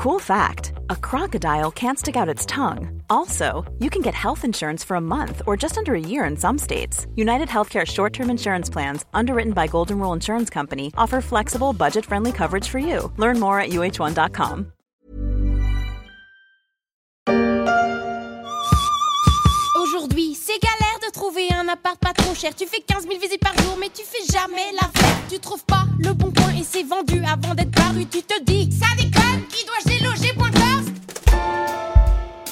Cool fact a crocodile can't stick out its tongue. Also, you can get health insurance for a month or just under a year in some states. United Healthcare short term insurance plans, underwritten by Golden Rule Insurance Company, offer flexible, budget friendly coverage for you. Learn more at uh1.com. Aujourd'hui, c'est galère de trouver un appart pas trop cher. Tu fais 15 000 visites par jour, mais tu fais jamais la fête. Tu trouves pas le bon coin et c'est vendu avant d'être paru. Tu te dis, ça déconne,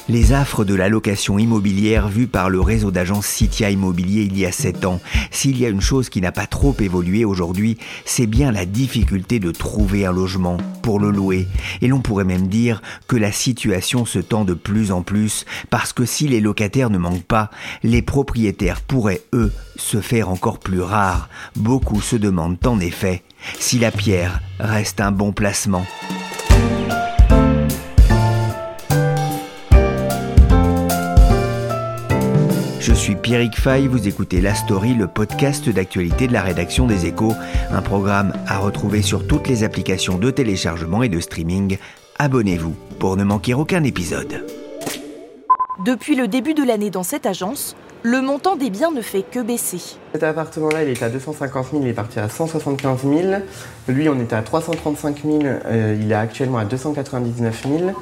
les affres de la location immobilière vues par le réseau d'agences Citia Immobilier il y a 7 ans. S'il y a une chose qui n'a pas trop évolué aujourd'hui, c'est bien la difficulté de trouver un logement pour le louer. Et l'on pourrait même dire que la situation se tend de plus en plus parce que si les locataires ne manquent pas, les propriétaires pourraient, eux, se faire encore plus rares. Beaucoup se demandent en effet si la pierre reste un bon placement. Je suis Pierrick Fay, vous écoutez La Story, le podcast d'actualité de la rédaction des Échos, un programme à retrouver sur toutes les applications de téléchargement et de streaming. Abonnez-vous pour ne manquer aucun épisode. Depuis le début de l'année dans cette agence, le montant des biens ne fait que baisser. Cet appartement-là, il était à 250 000, il est parti à 175 000. Lui, on était à 335 000, euh, il est actuellement à 299 000.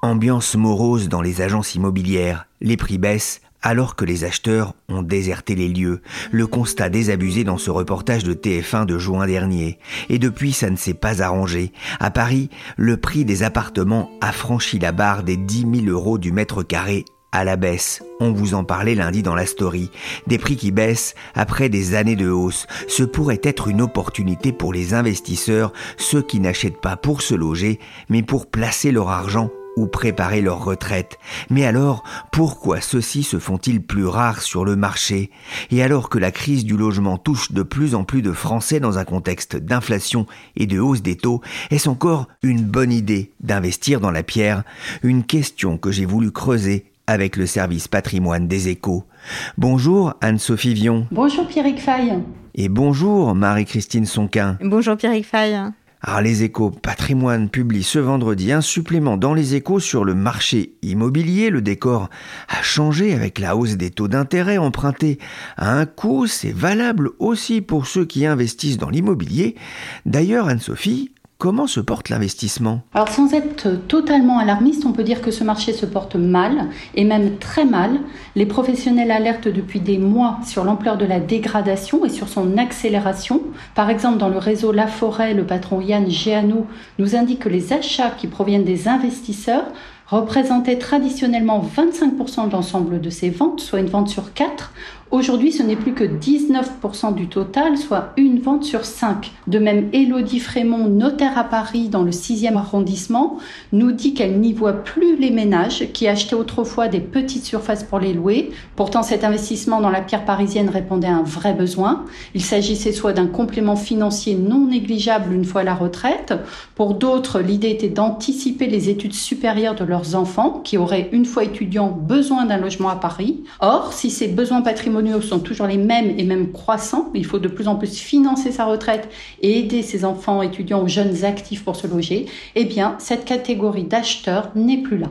Ambiance morose dans les agences immobilières. Les prix baissent, alors que les acheteurs ont déserté les lieux. Le constat désabusé dans ce reportage de TF1 de juin dernier. Et depuis, ça ne s'est pas arrangé. À Paris, le prix des appartements a franchi la barre des 10 000 euros du mètre carré à la baisse. On vous en parlait lundi dans la story. Des prix qui baissent après des années de hausse. Ce pourrait être une opportunité pour les investisseurs, ceux qui n'achètent pas pour se loger, mais pour placer leur argent ou préparer leur retraite. Mais alors, pourquoi ceux-ci se font-ils plus rares sur le marché? Et alors que la crise du logement touche de plus en plus de Français dans un contexte d'inflation et de hausse des taux, est-ce encore une bonne idée d'investir dans la pierre? Une question que j'ai voulu creuser avec le service patrimoine des échos. Bonjour Anne-Sophie Vion. Bonjour Pierrick Fay. Et bonjour Marie-Christine Sonquin. Bonjour Pierrick Fay. Alors les échos patrimoine publient ce vendredi un supplément dans les échos sur le marché immobilier. Le décor a changé avec la hausse des taux d'intérêt empruntés à un coût. C'est valable aussi pour ceux qui investissent dans l'immobilier. D'ailleurs, Anne-Sophie, Comment se porte l'investissement? Alors sans être totalement alarmiste, on peut dire que ce marché se porte mal, et même très mal. Les professionnels alertent depuis des mois sur l'ampleur de la dégradation et sur son accélération. Par exemple, dans le réseau La Forêt, le patron Yann Géano nous indique que les achats qui proviennent des investisseurs représentaient traditionnellement 25% de l'ensemble de ces ventes, soit une vente sur quatre. Aujourd'hui, ce n'est plus que 19% du total, soit une vente sur 5. De même, Élodie Frémont, notaire à Paris dans le 6e arrondissement, nous dit qu'elle n'y voit plus les ménages qui achetaient autrefois des petites surfaces pour les louer. Pourtant, cet investissement dans la pierre parisienne répondait à un vrai besoin. Il s'agissait soit d'un complément financier non négligeable une fois la retraite. Pour d'autres, l'idée était d'anticiper les études supérieures de leurs enfants qui auraient, une fois étudiants, besoin d'un logement à Paris. Or, si ces besoins patrimoniaux sont toujours les mêmes et même croissants. Il faut de plus en plus financer sa retraite et aider ses enfants étudiants ou jeunes actifs pour se loger. Eh bien, cette catégorie d'acheteurs n'est plus là.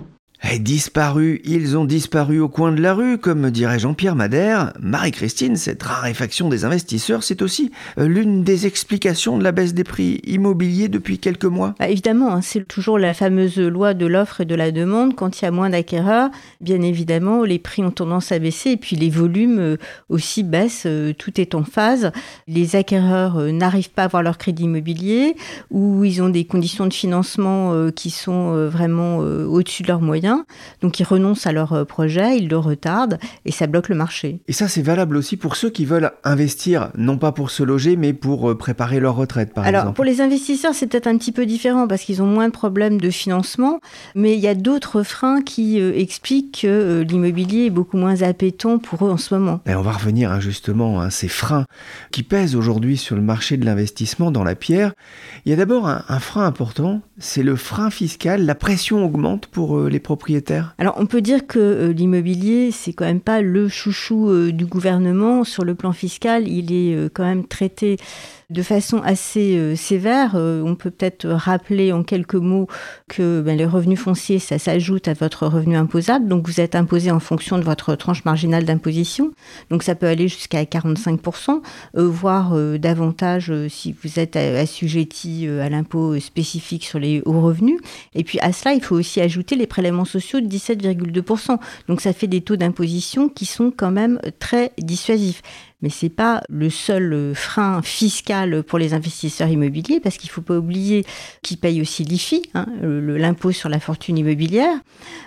Disparu, ils ont disparu au coin de la rue, comme dirait Jean-Pierre Madère. Marie-Christine, cette raréfaction des investisseurs, c'est aussi euh, l'une des explications de la baisse des prix immobiliers depuis quelques mois. Bah, évidemment, hein, c'est toujours la fameuse loi de l'offre et de la demande. Quand il y a moins d'acquéreurs, bien évidemment, les prix ont tendance à baisser et puis les volumes euh, aussi baissent. Euh, tout est en phase. Les acquéreurs n'arrivent pas à avoir leur crédit immobilier ou ils ont des conditions de financement qui sont vraiment au-dessus de leurs moyens. Donc ils renoncent à leur euh, projet, ils le retardent et ça bloque le marché. Et ça c'est valable aussi pour ceux qui veulent investir, non pas pour se loger, mais pour euh, préparer leur retraite par Alors, exemple. pour les investisseurs c'est peut-être un petit peu différent parce qu'ils ont moins de problèmes de financement, mais il y a d'autres freins qui euh, expliquent que l'immobilier est beaucoup moins appétant pour eux en ce moment. Et on va revenir hein, justement à ces freins qui pèsent aujourd'hui sur le marché de l'investissement dans la pierre. Il y a d'abord un, un frein important, c'est le frein fiscal. La pression augmente pour les propriétaires Alors on peut dire que l'immobilier, c'est quand même pas le chouchou du gouvernement. Sur le plan fiscal, il est quand même traité de façon assez euh, sévère. Euh, on peut peut-être rappeler en quelques mots que ben, les revenus fonciers, ça s'ajoute à votre revenu imposable. Donc vous êtes imposé en fonction de votre tranche marginale d'imposition. Donc ça peut aller jusqu'à 45%, euh, voire davantage si vous êtes assujetti à l'impôt spécifique sur les hauts revenus. Et puis à cela, il faut aussi ajouter les prélèvements sociaux de 17,2%. Donc ça fait des taux d'imposition qui sont quand même très dissuasifs mais c'est pas le seul euh, frein fiscal pour les investisseurs immobiliers parce qu'il faut pas oublier qu'ils payent aussi l'IFI, hein, l'impôt sur la fortune immobilière.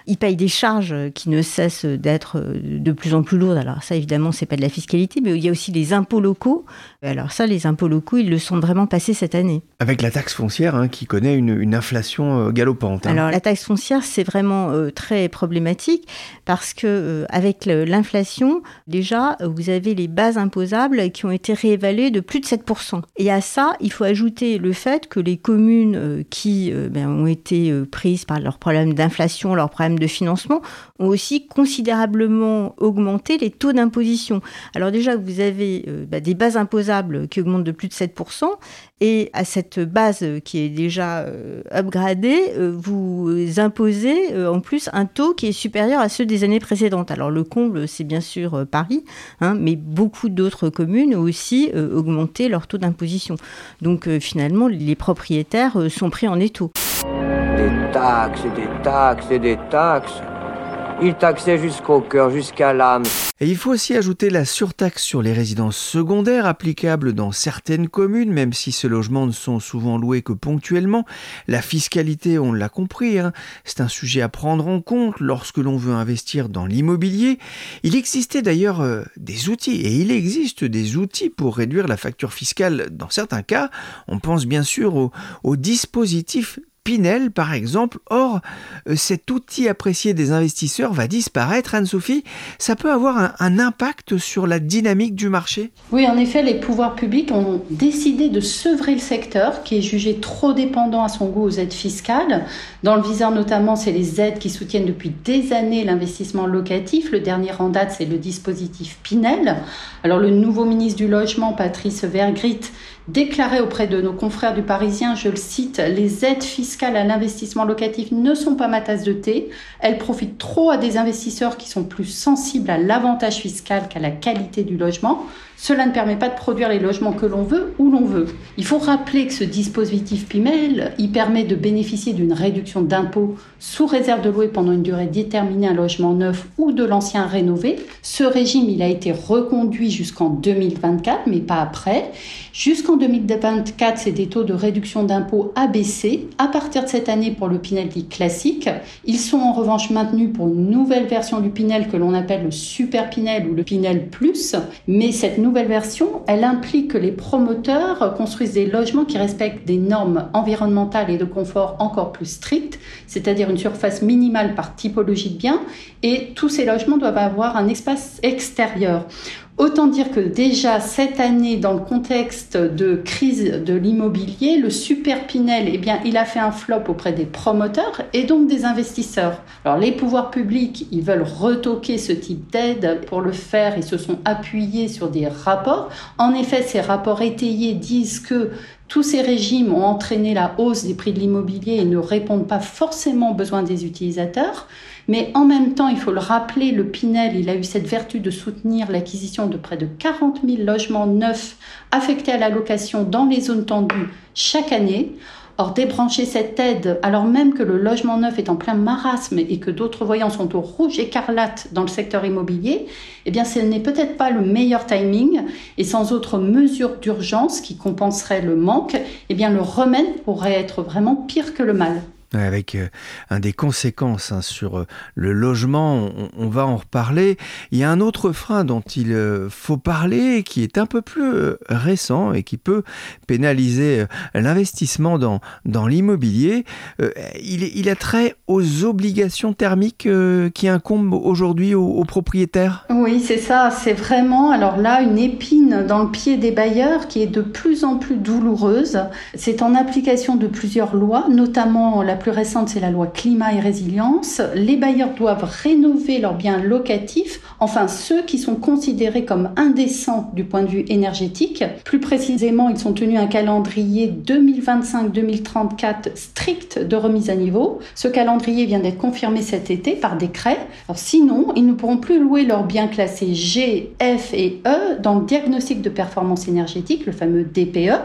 Ils payent des charges qui ne cessent d'être euh, de plus en plus lourdes. Alors ça, évidemment, c'est pas de la fiscalité, mais il y a aussi les impôts locaux. Alors ça, les impôts locaux, ils le sont vraiment passés cette année. Avec la taxe foncière hein, qui connaît une, inflation euh, galopante. Hein. Alors la taxe foncière, c'est vraiment très problématique parce que avec l'inflation, déjà, vous avez les bases imposables qui ont été réévalués de plus de 7%. Et à ça, il faut ajouter le fait que les communes euh, qui euh, ben, ont été euh, prises par leurs problèmes d'inflation, leurs problèmes de financement, ont aussi considérablement augmenté les taux d'imposition. Alors déjà, vous avez ben, des bases imposables qui augmentent de plus de 7%, et à cette base qui est déjà upgradée, vous imposez en plus un taux qui est supérieur à ceux des années précédentes. Alors le comble, c'est bien sûr Paris, hein, mais beaucoup d'autres communes aussi euh, augmenté leur taux d'imposition. Donc euh, finalement, les propriétaires euh, sont pris en étau. Des taxes, des taxes des taxes. Il taxait jusqu'au cœur, jusqu'à l'âme. Et il faut aussi ajouter la surtaxe sur les résidences secondaires applicable dans certaines communes, même si ces logements ne sont souvent loués que ponctuellement. La fiscalité, on l'a compris, hein, c'est un sujet à prendre en compte lorsque l'on veut investir dans l'immobilier. Il existait d'ailleurs euh, des outils, et il existe des outils pour réduire la facture fiscale dans certains cas. On pense bien sûr au, au dispositif Pinel, par exemple. Or, euh, cet outil apprécié des investisseurs va disparaître, Anne-Sophie. Ça peut avoir un, impact sur la dynamique du marché? Oui, en effet, les pouvoirs publics ont décidé de sevrer le secteur qui est jugé trop dépendant à son goût aux aides fiscales. Dans le viseur notamment, c'est les aides qui soutiennent depuis des années l'investissement locatif. Le dernier en date, c'est le dispositif Pinel. Alors, le nouveau ministre du Logement, Patrice Vergrit, déclarait auprès de nos confrères du Parisien, je le cite, les aides fiscales à l'investissement locatif ne sont pas ma tasse de thé. Elles profitent trop à des investisseurs qui sont plus sensibles à l'avantage fiscal qu'à la qualité du logement. Cela ne permet pas de produire les logements que l'on veut où l'on veut. Il faut rappeler que ce dispositif PIMEL, il permet de bénéficier d'une réduction d'impôt sous réserve de louer pendant une durée déterminée un logement neuf ou de l'ancien rénové. Ce régime, il a été reconduit jusqu'en 2024, mais pas après. Jusqu'en 2024, c'est des taux de réduction d'impôt abaissés. À partir de cette année, pour le Pinel dit classique, ils sont en revanche maintenus pour une nouvelle version du Pinel que l'on appelle le Super Pinel ou le Pinel Plus. Mais cette nouvelle version, elle implique que les promoteurs construisent des logements qui respectent des normes environnementales et de confort encore plus strictes, c'est-à-dire une surface minimale par typologie de bien, et tous ces logements doivent avoir un espace extérieur. Autant dire que déjà cette année, dans le contexte de crise de l'immobilier, le Super Pinel, eh bien, il a fait un flop auprès des promoteurs et donc des investisseurs. Alors les pouvoirs publics, ils veulent retoquer ce type d'aide. Pour le faire, ils se sont appuyés sur des rapports. En effet, ces rapports étayés disent que tous ces régimes ont entraîné la hausse des prix de l'immobilier et ne répondent pas forcément aux besoins des utilisateurs. Mais en même temps, il faut le rappeler, le Pinel, a eu cette vertu de soutenir l'acquisition de près de 40 000 logements neufs affectés à la location dans les zones tendues chaque année. Or, débrancher cette aide, alors même que le logement neuf est en plein marasme et que d'autres voyants sont au rouge écarlate dans le secteur immobilier, eh bien, ce n'est peut-être pas le meilleur timing. Et sans autre mesure d'urgence qui compenserait le manque, eh bien, le remède pourrait être vraiment pire que le mal avec euh, un des conséquences hein, sur euh, le logement, on, va en reparler. Il y a un autre frein dont il euh, faut parler, qui est un peu plus récent et qui peut pénaliser l'investissement dans, dans l'immobilier. Il, il, a trait aux obligations thermiques qui incombent aujourd'hui aux, aux, propriétaires? Oui, c'est ça. C'est vraiment, alors là, une épine dans le pied des bailleurs qui est de plus en plus douloureuse. C'est en application de plusieurs lois, notamment la plus récente, c'est la loi climat et résilience. Les bailleurs doivent rénover leurs biens locatifs, enfin ceux qui sont considérés comme indécents du point de vue énergétique. Plus précisément, ils sont tenus un calendrier 2025-2034 strict de remise à niveau. Ce calendrier vient d'être confirmé cet été par décret. Sinon, ils ne pourront plus louer leurs biens classés G, F et E dans le diagnostic de performance énergétique, le fameux DPE.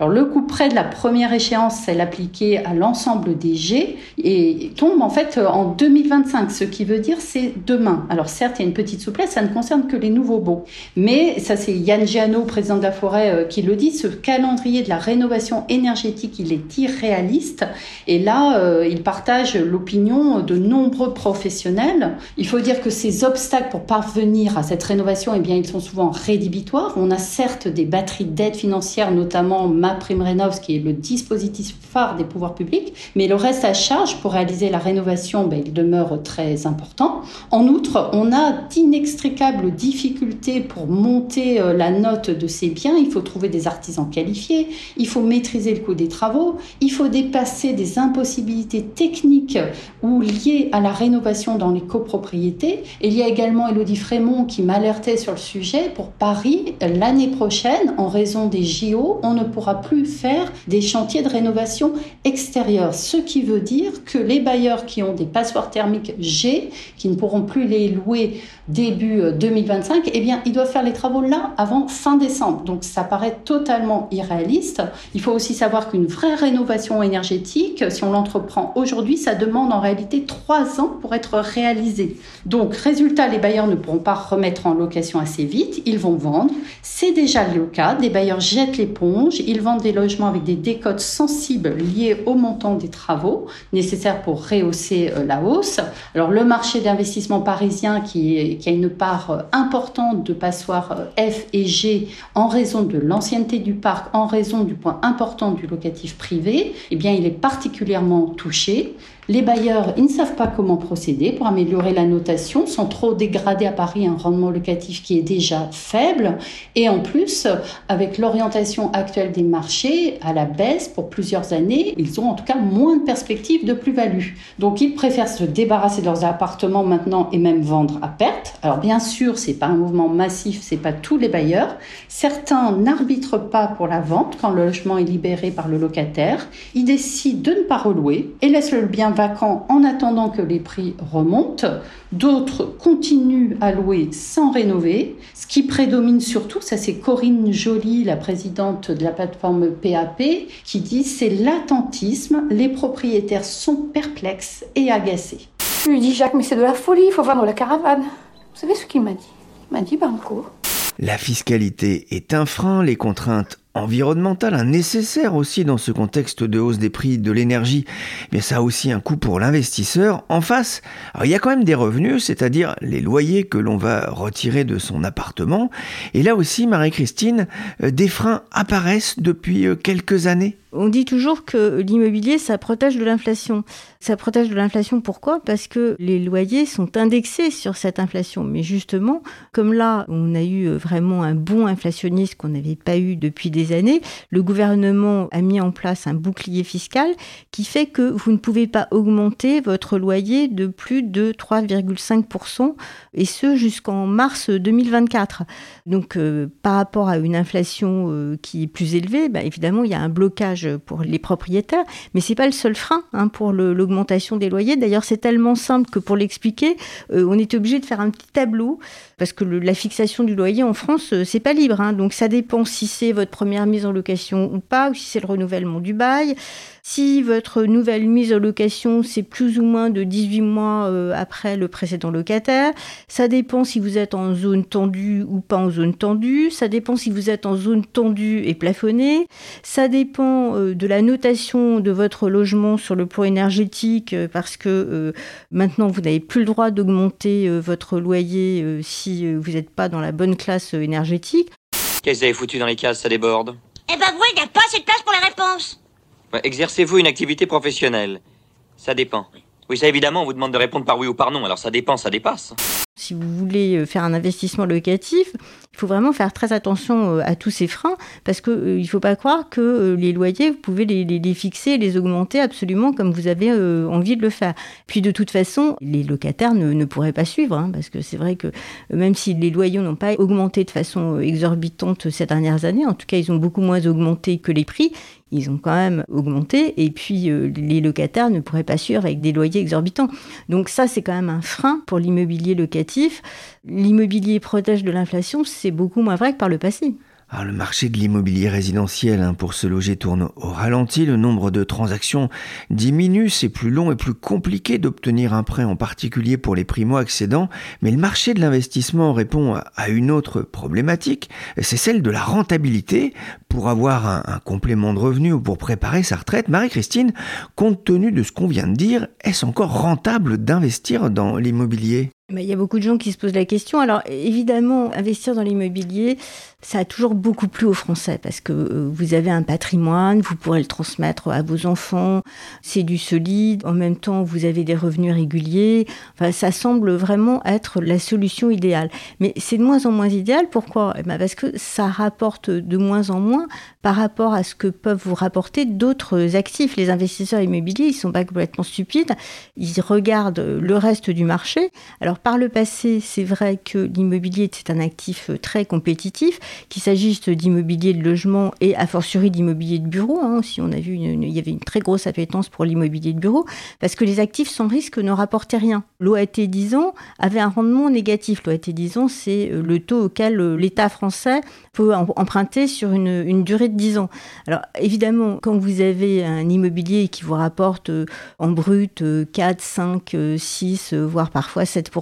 Alors le coup près de la première échéance, c'est l'appliquer à l'ensemble des G et tombe en fait en 2025, ce qui veut dire c'est demain. Alors certes, il y a une petite souplesse, ça ne concerne que les nouveaux baux. Mais ça c'est Yann Giano, président de la forêt, euh, qui le dit, ce calendrier de la rénovation énergétique, il est irréaliste. Et là, euh, il partage l'opinion de nombreux professionnels. Il faut dire que ces obstacles pour parvenir à cette rénovation, eh bien, ils sont souvent rédhibitoires. On a certes des batteries d'aide financière, notamment prime rénov, qui est le dispositif phare des pouvoirs publics, mais le reste à charge pour réaliser la rénovation, ben, il demeure très important. En outre, on a d'inextricables difficultés pour monter euh, la note de ces biens. Il faut trouver des artisans qualifiés, il faut maîtriser le coût des travaux, il faut dépasser des impossibilités techniques ou liées à la rénovation dans les copropriétés. Il y a également Elodie Frémont qui m'alertait sur le sujet. Pour Paris, l'année prochaine, en raison des JO, on ne pourra plus faire des chantiers de rénovation extérieure. Ce qui veut dire que les bailleurs qui ont des passoires thermiques G, qui ne pourront plus les louer début 2025, euh, eh bien, ils doivent faire les travaux là avant fin décembre. Donc, ça paraît totalement irréaliste. Il faut aussi savoir qu'une vraie rénovation énergétique, si on l'entreprend aujourd'hui, ça demande en réalité trois ans pour être réalisé. Donc, résultat, les bailleurs ne pourront pas remettre en location assez vite. Ils vont vendre. C'est déjà le cas. Des bailleurs jettent l'éponge. Ils vendent des logements avec des décotes sensibles liées au montant des travaux nécessaires pour rehausser euh, la hausse. Alors, le marché d'investissement parisien qui qui a une part euh, importante de passoires euh, F et G en raison de l'ancienneté du parc, en raison du point important du locatif privé, eh bien, il est particulièrement touché. Les bailleurs, ils ne savent pas comment procéder pour améliorer la notation sans trop dégrader à Paris un rendement locatif qui est déjà faible. Et en plus, avec l'orientation actuelle des marchés à la baisse pour plusieurs années, ils ont en tout cas moins de perspectives de plus-value. Donc ils préfèrent se débarrasser de leurs appartements maintenant et même vendre à perte. Alors bien sûr, c'est pas un mouvement massif, c'est pas tous les bailleurs. Certains n'arbitrent pas pour la vente quand le logement est libéré par le locataire. Ils décident de ne pas relouer et laissent le bien vacants en attendant que les prix remontent. D'autres continuent à louer sans rénover. Ce qui prédomine surtout, ça c'est Corinne Joly, la présidente de la plateforme PAP, qui dit c'est l'attentisme. Les propriétaires sont perplexes et agacés. Je lui dis Jacques, mais c'est de la folie, il faut vendre la caravane. Vous savez ce qu'il m'a dit? Il m'a dit Banco. La fiscalité est un frein, les contraintes environnemental, un nécessaire aussi dans ce contexte de hausse des prix de l'énergie, mais ça a aussi un coût pour l'investisseur. En face, il y a quand même des revenus, c'est-à-dire les loyers que l'on va retirer de son appartement. Et là aussi, Marie-Christine, euh, des freins apparaissent depuis euh, quelques années. On dit toujours que l'immobilier, ça protège de l'inflation. Ça protège de l'inflation pourquoi? Parce que les loyers sont indexés sur cette inflation. Mais justement, comme là, on a eu vraiment un bon inflationniste qu'on n'avait pas eu depuis des années, le gouvernement a mis en place un bouclier fiscal qui fait que vous ne pouvez pas augmenter votre loyer de plus de 3,5%, et ce jusqu'en mars 2024. Donc, euh, par rapport à une inflation euh, qui est plus élevée, bah, évidemment, il y a un blocage pour les propriétaires, mais c'est pas le seul frein hein, pour l'augmentation des loyers. D'ailleurs, c'est tellement simple que pour l'expliquer, euh, on est obligé de faire un petit tableau parce que la fixation du loyer en France, euh, c'est pas libre. Hein. donc ça dépend si c'est votre première mise en location ou pas, ou si c'est le renouvellement du bail. Si votre nouvelle mise en location, c'est plus ou moins de 18 mois euh, après le précédent locataire. Ça dépend si vous êtes en zone tendue ou pas en zone tendue. Ça dépend si vous êtes en zone tendue et plafonnée. Ça dépend euh, de la notation de votre logement sur le plan énergétique parce que maintenant vous n'avez plus le droit d'augmenter votre loyer si euh, vous n'êtes pas dans la bonne classe euh, énergétique. Qu'est-ce que vous avez foutu dans les cases Ça déborde? Eh ben, vous, il n'y a pas assez de place pour les réponses. Exercez-vous une activité professionnelle Ça dépend. Oui, ça évidemment, on vous demande de répondre par oui ou par non, alors ça dépend, ça dépasse. Si vous voulez euh, faire un investissement locatif, il faut vraiment faire très attention euh, à tous ces freins parce qu'il euh, ne faut pas croire que les loyers, vous pouvez les, les, fixer, les augmenter absolument comme vous avez envie de le faire. Puis de toute façon, les locataires ne, ne pourraient pas suivre hein, parce que c'est vrai que même si les loyers n'ont pas augmenté de façon exorbitante ces dernières années, en tout cas ils ont beaucoup moins augmenté que les prix, ils ont quand même augmenté et puis euh, les locataires ne pourraient pas suivre avec des loyers exorbitants. Donc ça, c'est quand même un frein pour l'immobilier locatif. L'immobilier protège de l'inflation, c'est beaucoup moins vrai que par le passé. Alors, le marché de l'immobilier résidentiel hein, pour se loger tourne au ralenti, le nombre de transactions diminue, c'est plus long et plus compliqué d'obtenir un prêt en particulier pour les primo-accédants, mais le marché de l'investissement répond à une autre problématique, c'est celle de la rentabilité. Pour avoir un, un complément de revenu ou pour préparer sa retraite, Marie-Christine, compte tenu de ce qu'on vient de dire, est-ce encore rentable d'investir dans l'immobilier? Il y a beaucoup de gens qui se posent la question. Alors évidemment, investir dans l'immobilier, ça a toujours beaucoup plu aux Français parce que euh, vous avez un patrimoine, vous pourrez le transmettre à vos enfants, c'est du solide, en même temps vous avez des revenus réguliers. Enfin, ça semble vraiment être la solution idéale. Mais c'est de moins en moins idéal. Pourquoi? Eh ben, Parce que ça rapporte de moins en moins par rapport à ce que peuvent vous rapporter d'autres actifs. Les investisseurs immobiliers, ils sont pas complètement stupides. Ils regardent le reste du marché. Alors par le passé, c'est vrai que l'immobilier c'est un actif très compétitif qu'il s'agisse d'immobilier de logement et a fortiori d'immobilier de bureau. Hein, on a vu, il y avait une très grosse appétence pour l'immobilier de bureau, parce que les actifs sans risque ne rapportaient rien. L'OAT 10 ans avait un rendement négatif. L'OAT 10 ans, c'est euh, le taux auquel euh, l'État français peut emprunter sur une, durée de 10 ans. Alors évidemment, quand vous avez un immobilier qui vous rapporte euh, en brut 4, 5, 6, voire parfois 7%,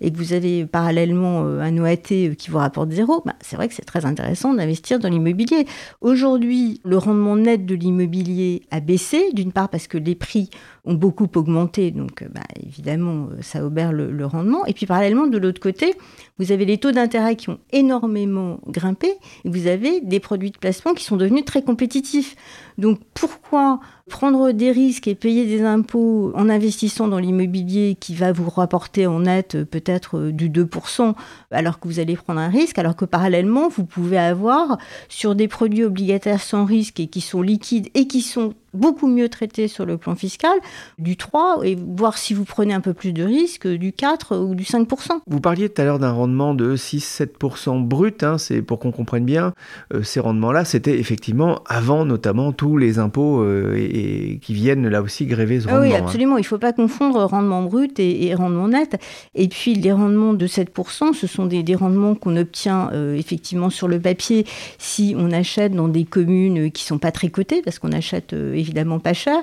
et que vous avez parallèlement un OAT qui vous rapporte zéro, bah, c'est vrai que c'est très intéressant d'investir dans l'immobilier. Aujourd'hui, le rendement net de l'immobilier a baissé, d'une part parce que les prix ont beaucoup augmenté, donc euh, bah, évidemment, euh, ça obère le, rendement. Et puis parallèlement, de l'autre côté, vous avez les taux d'intérêt qui ont énormément grimpé, et vous avez des produits de placement qui sont devenus très compétitifs. Donc pourquoi prendre des risques et payer des impôts en investissant dans l'immobilier qui va vous rapporter en net euh, peut-être du 2% alors que vous allez prendre un risque, alors que parallèlement, vous pouvez avoir sur des produits obligataires sans risque et qui sont liquides et qui sont beaucoup mieux traité sur le plan fiscal, du 3, et voir si vous prenez un peu plus de risques, du 4 ou du 5%. Vous parliez tout à l'heure d'un rendement de 6-7% brut, hein, c'est pour qu'on comprenne bien, euh, ces rendements-là, c'était effectivement avant notamment tous les impôts euh, et, qui viennent là aussi gréver ce ah rendement. oui, hein. absolument, il ne faut pas confondre rendement brut et, rendement net. Et puis les rendements de 7%, ce sont des, rendements qu'on obtient euh, effectivement sur le papier si on achète dans des communes qui ne sont pas très cotées, parce qu'on achète évidemment pas cher.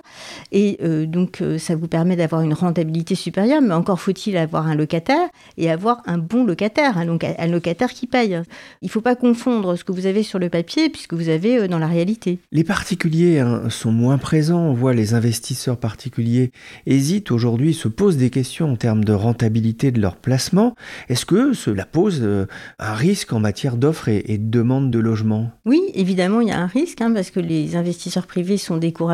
Et euh, donc, euh, ça vous permet d'avoir une rentabilité supérieure, mais encore faut-il avoir un locataire et avoir un bon locataire, un, un locataire qui paye. Il ne faut pas confondre ce que vous avez sur le papier puisque vous avez euh, dans la réalité. Les particuliers hein, sont moins présents. On voit les investisseurs particuliers hésitent aujourd'hui, se posent des questions en termes de rentabilité de leur placement. Est-ce que cela pose un risque en matière d'offres et, de demande de logement? Oui, évidemment, il y a un risque hein, parce que les investisseurs privés sont découragés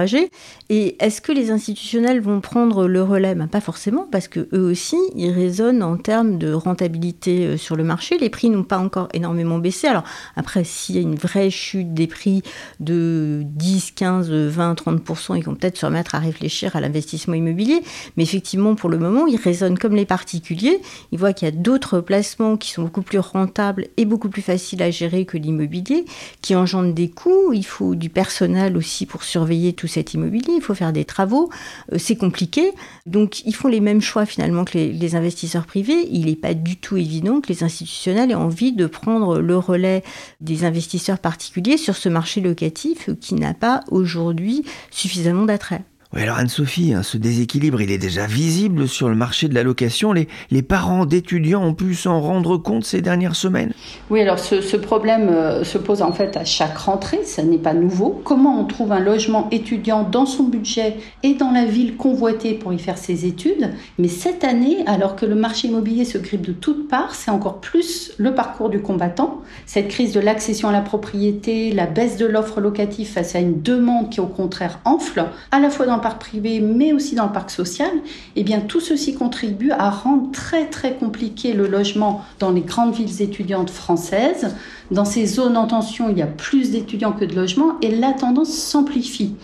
et est-ce que les institutionnels vont prendre le relais? Ben, Pas forcément, parce que eux aussi, ils raisonnent en termes de rentabilité euh, sur le marché. Les prix n'ont pas encore énormément baissé. Alors après, s'il y a une vraie chute des prix de 10, 15, 20, 30%, ils vont peut-être se remettre à réfléchir à l'investissement immobilier. Mais effectivement, pour le moment, ils raisonnent comme les particuliers. Ils voient qu'il y a d'autres placements qui sont beaucoup plus rentables et beaucoup plus faciles à gérer que l'immobilier, qui engendrent des coûts. Il faut du personnel aussi pour surveiller tout cet immobilier, il faut faire des travaux, euh, c'est compliqué. Donc ils font les mêmes choix finalement que les, investisseurs privés. Il n'est pas du tout évident que les institutionnels aient envie de prendre le relais des investisseurs particuliers sur ce marché locatif qui n'a pas aujourd'hui suffisamment d'attrait. Oui, alors Anne-Sophie, hein, ce déséquilibre, il est déjà visible sur le marché de la location. Les, les parents d'étudiants ont pu s'en rendre compte ces dernières semaines? Oui, alors ce, problème euh, se pose en fait à chaque rentrée, ça n'est pas nouveau. Comment on trouve un logement étudiant dans son budget et dans la ville convoitée pour y faire ses études? Mais cette année, alors que le marché immobilier se grippe de toutes parts, c'est encore plus le parcours du combattant. Cette crise de l'accession à la propriété, la baisse de l'offre locative face à une demande qui au contraire enfle, à la fois dans dans le parc privé, mais aussi dans le parc social, eh bien tout ceci contribue à rendre très très compliqué le logement dans les grandes villes étudiantes françaises. Dans ces zones en tension, il y a plus d'étudiants que de logements et la tendance s'amplifie.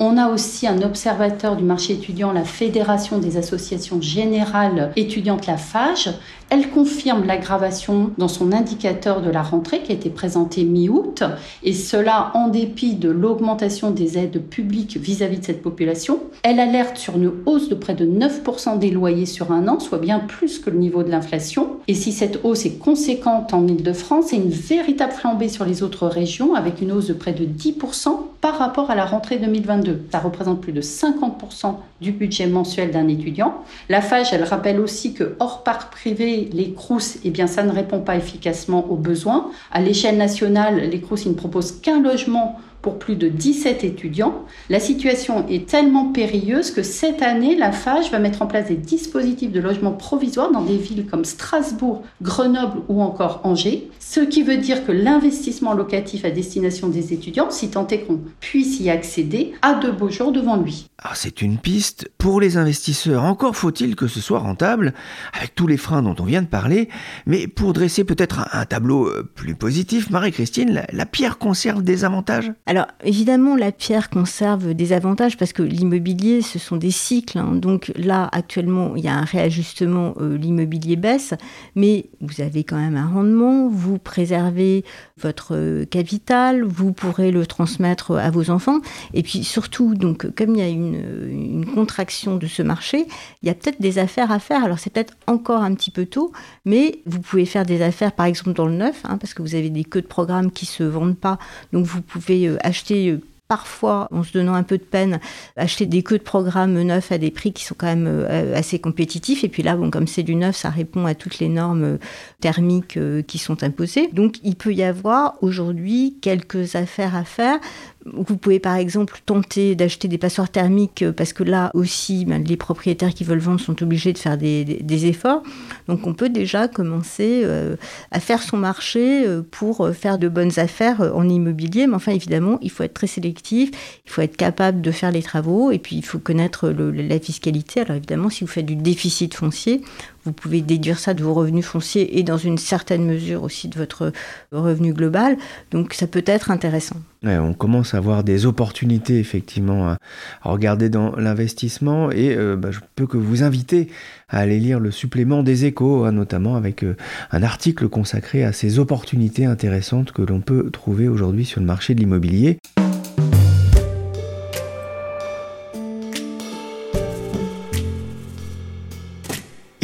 On a aussi un observateur du marché étudiant, la Fédération des associations générales étudiantes, la FAGE. Elle confirme l'aggravation dans son indicateur de la rentrée qui a été présenté mi-août, et cela en dépit de l'augmentation des aides publiques vis-à-vis de cette population. Elle alerte sur une hausse de près de 9% des loyers sur un an, soit bien plus que le niveau de l'inflation. Et si cette hausse est conséquente en Ile-de-France, c'est une véritable flambée sur les autres régions, avec une hausse de près de 10% par rapport à la rentrée 2022. Ça représente plus de 50% du budget mensuel d'un étudiant. La FAGE, elle rappelle aussi que hors parc privé, les CROUS, eh bien, ça ne répond pas efficacement aux besoins. À l'échelle nationale, les CROUS, ne proposent qu'un logement pour plus de 17 étudiants. La situation est tellement périlleuse que cette année, la FAGE va mettre en place des dispositifs de logement provisoire dans des villes comme Strasbourg, Grenoble ou encore Angers, ce qui veut dire que l'investissement locatif à destination des étudiants, si tant est qu'on puisse y accéder, a de beaux jours devant lui. Ah, c'est une piste pour les investisseurs. Encore faut-il que ce soit rentable, avec tous les freins dont on vient de parler. Mais pour dresser peut-être un, tableau euh, plus positif, Marie-Christine, la, pierre conserve des avantages Alors évidemment, la pierre conserve des avantages parce que l'immobilier, ce sont des cycles. Hein. Donc là, actuellement, il y a un réajustement, euh, l'immobilier baisse, mais vous avez quand même un rendement, vous préservez votre euh, capital, vous pourrez le transmettre à vos enfants. Et puis surtout, donc comme il y a une contraction de ce marché, il y a peut-être des affaires à faire. Alors c'est peut-être encore un petit peu tôt, mais vous pouvez faire des affaires par exemple dans le neuf, hein, parce que vous avez des queues de programmes qui se vendent pas. Donc vous pouvez euh, acheter euh, parfois, en se donnant un peu de peine, acheter des queues de programmes neufs à des prix qui sont quand même euh, assez compétitifs. Et puis là, bon, comme c'est du neuf, ça répond à toutes les normes thermiques qui sont imposées. Donc il peut y avoir aujourd'hui quelques affaires à faire. Vous pouvez par exemple tenter d'acheter des passoires thermiques euh, parce que là aussi, ben, les propriétaires qui veulent vendre sont obligés de faire des, efforts. Donc on peut déjà commencer euh, à faire son marché euh, pour faire de bonnes affaires en immobilier. Mais enfin, évidemment, il faut être très sélectif, il faut être capable de faire les travaux et puis il faut connaître la fiscalité. Alors évidemment, si vous faites du déficit foncier, vous pouvez déduire ça de vos revenus fonciers et dans une certaine mesure aussi de votre revenu global. Donc ça peut être intéressant. on commence à avoir des opportunités effectivement à, regarder dans l'investissement et euh, bah, je peux que vous inviter à aller lire le supplément des échos, hein, notamment avec euh, un article consacré à ces opportunités intéressantes que l'on peut trouver aujourd'hui sur le marché de l'immobilier.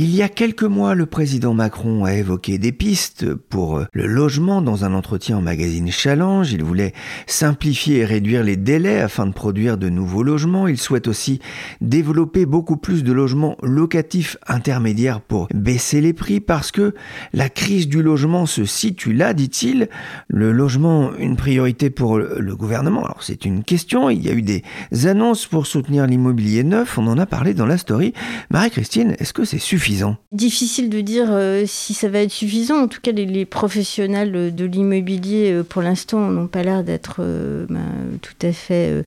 Il y a quelques mois, le président Macron a évoqué des pistes pour euh, le logement dans un entretien au magazine Challenge. Il voulait simplifier et réduire les délais afin de produire de nouveaux logements. Il souhaite aussi développer beaucoup plus de logements locatifs intermédiaires pour baisser les prix parce que la crise du logement se situe là, dit-il. Le logement, une priorité pour le gouvernement. Alors c'est une question. Il y a eu des annonces pour soutenir l'immobilier neuf. On en a parlé dans la story. Marie-Christine, est-ce que c'est suffisant? Difficile de dire euh, si ça va être suffisant. En tout cas, les, professionnels de l'immobilier, euh, pour l'instant, n'ont pas l'air d'être euh, ben, tout à fait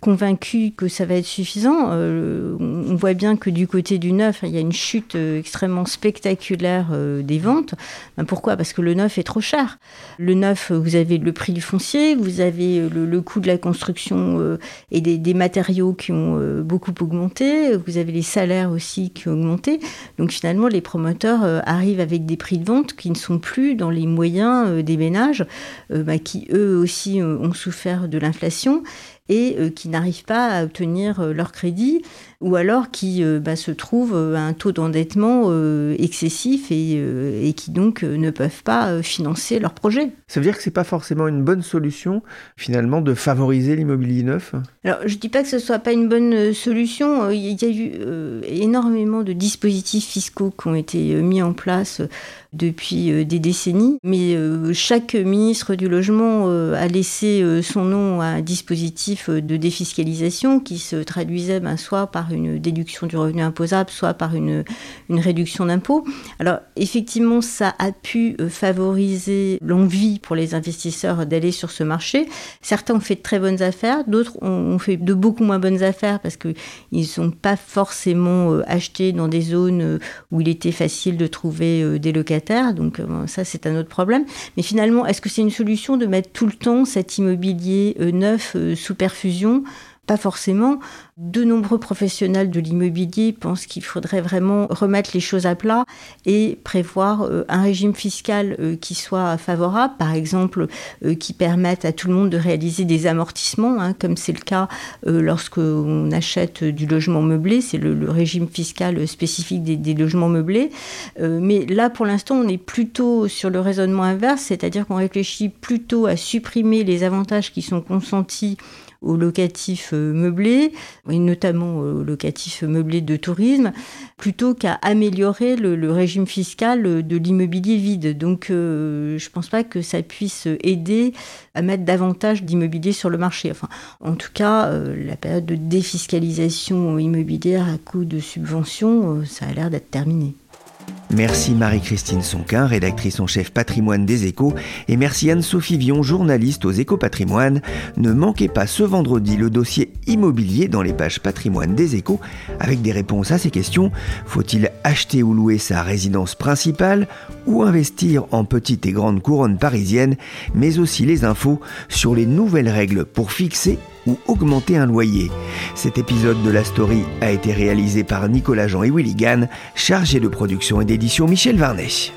convaincus que ça va être suffisant. on voit bien que du côté du neuf, il y a une chute extrêmement spectaculaire des ventes. Ben, pourquoi? Parce que le neuf est trop cher. Le neuf, vous avez le prix du foncier, vous avez le, coût de la construction et des, des, matériaux qui ont beaucoup augmenté, vous avez les salaires aussi qui ont augmenté. Donc finalement, les promoteurs euh, arrivent avec des prix de vente qui ne sont plus dans les moyens euh, des ménages, euh, bah, qui eux aussi ont souffert de l'inflation et qui n'arrivent pas à obtenir leur crédit ou alors qui euh, bah, se trouvent euh, à un taux d'endettement euh, excessif et, qui donc ne peuvent pas financer leur projet. Ça veut dire que c'est pas forcément une bonne solution finalement de favoriser l'immobilier neuf? Alors je dis pas que ce soit pas une bonne solution. Il y a eu énormément de dispositifs fiscaux qui ont été mis en place depuis des décennies, mais chaque ministre du logement a laissé son nom à un dispositif de défiscalisation qui se traduisaient ben, soit par une déduction du revenu imposable, soit par une, réduction d'impôts. Alors effectivement, ça a pu favoriser l'envie pour les investisseurs d'aller sur ce marché. Certains ont fait de très bonnes affaires, d'autres ont fait de beaucoup moins bonnes affaires parce qu'ils ne sont pas forcément achetés dans des zones où il était facile de trouver des Donc ça, c'est un autre problème. Mais finalement, est-ce que c'est une solution de mettre tout le temps cet immobilier euh, neuf euh, sous perfusion pas forcément. De nombreux professionnels de l'immobilier pensent qu'il faudrait vraiment remettre les choses à plat et prévoir euh, un régime fiscal qui soit favorable, par exemple, qui permette à tout le monde de réaliser des amortissements, hein, comme c'est le cas lorsqu'on achète du logement meublé, c'est le, régime fiscal spécifique des logements meublés. mais là, pour l'instant, on est plutôt sur le raisonnement inverse, c'est-à-dire qu'on réfléchit plutôt à supprimer les avantages qui sont consentis aux locatifs euh, meublés, et notamment aux locatifs meublés de tourisme, plutôt qu'à améliorer le, régime fiscal de l'immobilier vide. Donc euh, je ne pense pas que ça puisse aider à mettre davantage d'immobilier sur le marché. Enfin, en tout cas, euh, la période de défiscalisation immobilière à coût de subvention, ça a l'air d'être terminé. Merci Marie-Christine Sonquin, rédactrice en chef patrimoine des échos, et merci Anne-Sophie Vion, journaliste aux échos patrimoine. Ne manquez pas ce vendredi le dossier immobilier dans les pages patrimoine des échos, avec des réponses à ces questions. Faut-il acheter ou louer sa résidence principale, ou investir en petite et grande couronne parisienne, mais aussi les infos sur les nouvelles règles pour fixer ou augmenter un loyer. Cet épisode de la story a été réalisé par Nicolas Jean et Willy Gann, chargé de production et d'édition Michel Varnet.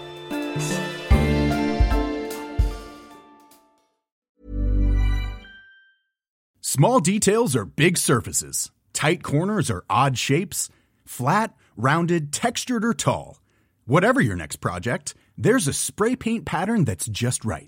Small details are big surfaces. Tight corners are odd shapes. Flat, rounded, textured or tall. Whatever your next project, there's a spray paint pattern that's just right